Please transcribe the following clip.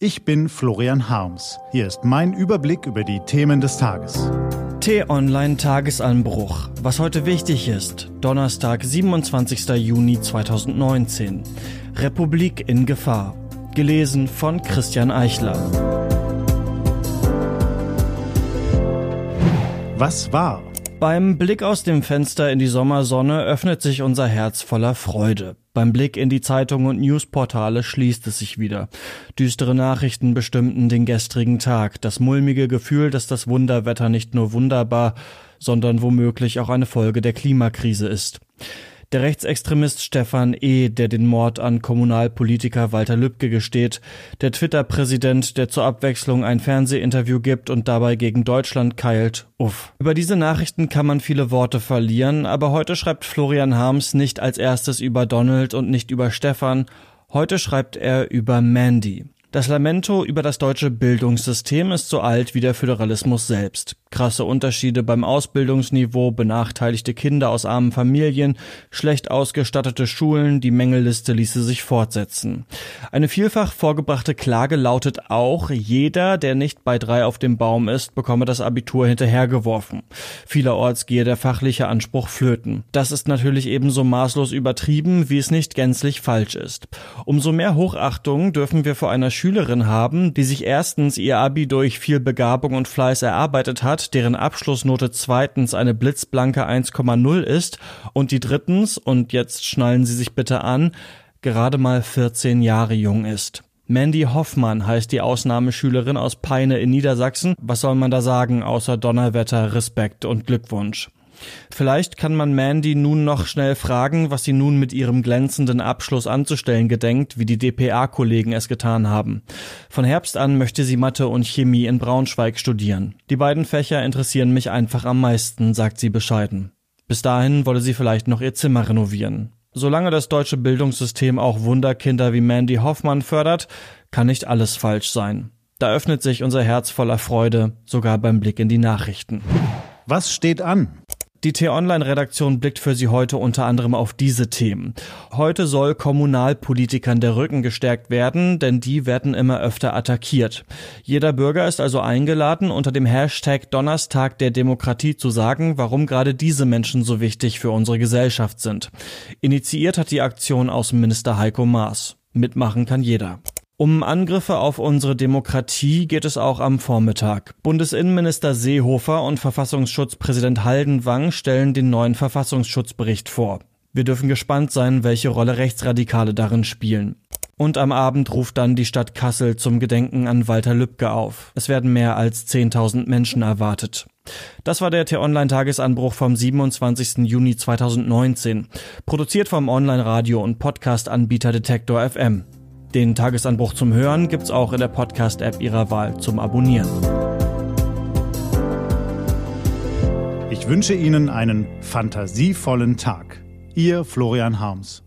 Ich bin Florian Harms. Hier ist mein Überblick über die Themen des Tages. T-Online Tagesanbruch. Was heute wichtig ist. Donnerstag, 27. Juni 2019. Republik in Gefahr. Gelesen von Christian Eichler. Was war? Beim Blick aus dem Fenster in die Sommersonne öffnet sich unser Herz voller Freude. Beim Blick in die Zeitungen und Newsportale schließt es sich wieder. Düstere Nachrichten bestimmten den gestrigen Tag. Das mulmige Gefühl, dass das Wunderwetter nicht nur wunderbar, sondern womöglich auch eine Folge der Klimakrise ist. Der Rechtsextremist Stefan E., der den Mord an Kommunalpolitiker Walter Lübcke gesteht, der Twitter-Präsident, der zur Abwechslung ein Fernsehinterview gibt und dabei gegen Deutschland keilt, uff. Über diese Nachrichten kann man viele Worte verlieren, aber heute schreibt Florian Harms nicht als erstes über Donald und nicht über Stefan, heute schreibt er über Mandy. Das Lamento über das deutsche Bildungssystem ist so alt wie der Föderalismus selbst. Krasse Unterschiede beim Ausbildungsniveau, benachteiligte Kinder aus armen Familien, schlecht ausgestattete Schulen, die Mängelliste ließe sich fortsetzen. Eine vielfach vorgebrachte Klage lautet auch, jeder, der nicht bei drei auf dem Baum ist, bekomme das Abitur hinterhergeworfen. Vielerorts gehe der fachliche Anspruch flöten. Das ist natürlich ebenso maßlos übertrieben, wie es nicht gänzlich falsch ist. Umso mehr Hochachtung dürfen wir vor einer Schülerin haben, die sich erstens ihr Abi durch viel Begabung und Fleiß erarbeitet hat, hat, deren Abschlussnote zweitens eine blitzblanke 1,0 ist und die drittens, und jetzt schnallen Sie sich bitte an, gerade mal 14 Jahre jung ist. Mandy Hoffmann heißt die Ausnahmeschülerin aus Peine in Niedersachsen. Was soll man da sagen, außer Donnerwetter, Respekt und Glückwunsch? Vielleicht kann man Mandy nun noch schnell fragen, was sie nun mit ihrem glänzenden Abschluss anzustellen gedenkt, wie die DPA-Kollegen es getan haben. Von Herbst an möchte sie Mathe und Chemie in Braunschweig studieren. Die beiden Fächer interessieren mich einfach am meisten, sagt sie bescheiden. Bis dahin wolle sie vielleicht noch ihr Zimmer renovieren. Solange das deutsche Bildungssystem auch Wunderkinder wie Mandy Hoffmann fördert, kann nicht alles falsch sein. Da öffnet sich unser Herz voller Freude, sogar beim Blick in die Nachrichten. Was steht an? Die T-Online-Redaktion blickt für Sie heute unter anderem auf diese Themen. Heute soll Kommunalpolitikern der Rücken gestärkt werden, denn die werden immer öfter attackiert. Jeder Bürger ist also eingeladen, unter dem Hashtag Donnerstag der Demokratie zu sagen, warum gerade diese Menschen so wichtig für unsere Gesellschaft sind. Initiiert hat die Aktion Außenminister Heiko Maas. Mitmachen kann jeder. Um Angriffe auf unsere Demokratie geht es auch am Vormittag. Bundesinnenminister Seehofer und Verfassungsschutzpräsident Haldenwang stellen den neuen Verfassungsschutzbericht vor. Wir dürfen gespannt sein, welche Rolle Rechtsradikale darin spielen. Und am Abend ruft dann die Stadt Kassel zum Gedenken an Walter Lübcke auf. Es werden mehr als 10.000 Menschen erwartet. Das war der T-Online-Tagesanbruch vom 27. Juni 2019. Produziert vom Online-Radio- und Podcast-Anbieter Detektor FM. Den Tagesanbruch zum Hören gibt's auch in der Podcast-App Ihrer Wahl zum Abonnieren. Ich wünsche Ihnen einen fantasievollen Tag. Ihr Florian Harms.